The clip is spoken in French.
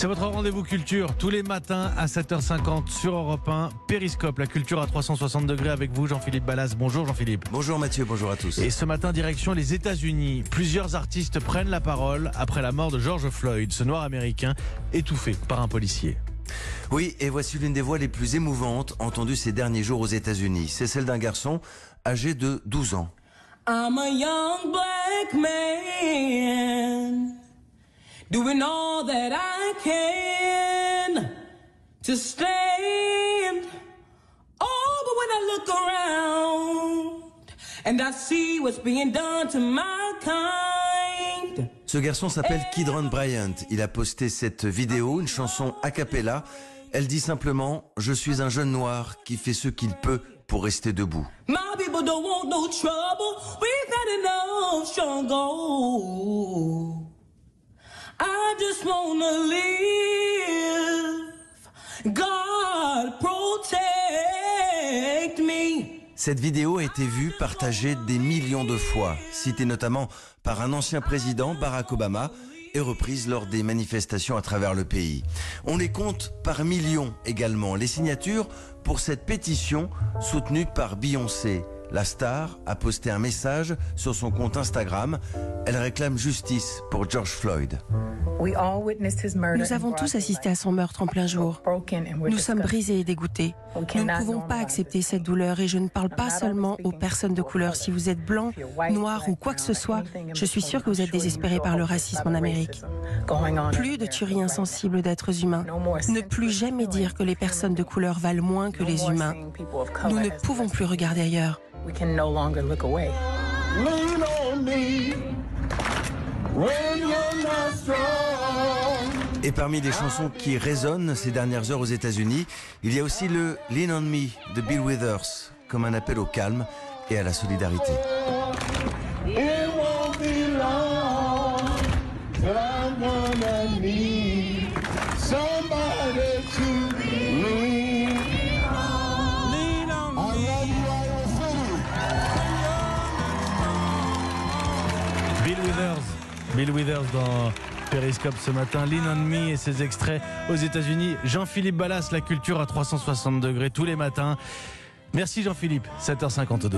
C'est votre rendez-vous culture tous les matins à 7h50 sur Europe 1. Périscope, la culture à 360 degrés avec vous, Jean-Philippe Ballas. Bonjour Jean-Philippe. Bonjour Mathieu, bonjour à tous. Et ce matin, direction les États-Unis. Plusieurs artistes prennent la parole après la mort de George Floyd, ce noir américain étouffé par un policier. Oui, et voici l'une des voix les plus émouvantes entendues ces derniers jours aux États-Unis. C'est celle d'un garçon âgé de 12 ans. I'm a young black man doing all that I can to stand. Oh, but when I look around and I see what's being done to my kind. Ce garçon s'appelle Kidron Bryant. Il a posté cette vidéo, une chanson a cappella. Elle dit simplement Je suis un jeune noir qui fait ce qu'il peut pour rester debout. My people don't want no trouble. We've had enough struggle. I just wanna live. God protect me. Cette vidéo a été vue, partagée des millions de fois, citée notamment par un ancien président, Barack Obama, et reprise lors des manifestations à travers le pays. On les compte par millions également, les signatures pour cette pétition soutenue par Beyoncé. La star a posté un message sur son compte Instagram. Elle réclame justice pour George Floyd. Nous avons tous assisté à son meurtre en plein jour. Nous sommes brisés et dégoûtés. Nous ne pouvons pas accepter cette douleur et je ne parle pas seulement aux personnes de couleur. Si vous êtes blanc, noir ou quoi que ce soit, je suis sûr que vous êtes désespérés par le racisme en Amérique. Plus de tueries insensibles d'êtres humains. Ne plus jamais dire que les personnes de couleur valent moins que les humains. Nous ne pouvons plus regarder ailleurs. We can no longer look away. Lean on me when you're not strong. Et parmi les chansons qui résonnent ces dernières heures aux États-Unis, il y a aussi le Lean on Me de Bill Withers, comme un appel au calme et à la solidarité. It won't Bill Withers dans Periscope ce matin. Lean on Me et ses extraits aux États-Unis. Jean-Philippe Ballas, la culture à 360 degrés tous les matins. Merci Jean-Philippe, 7h52.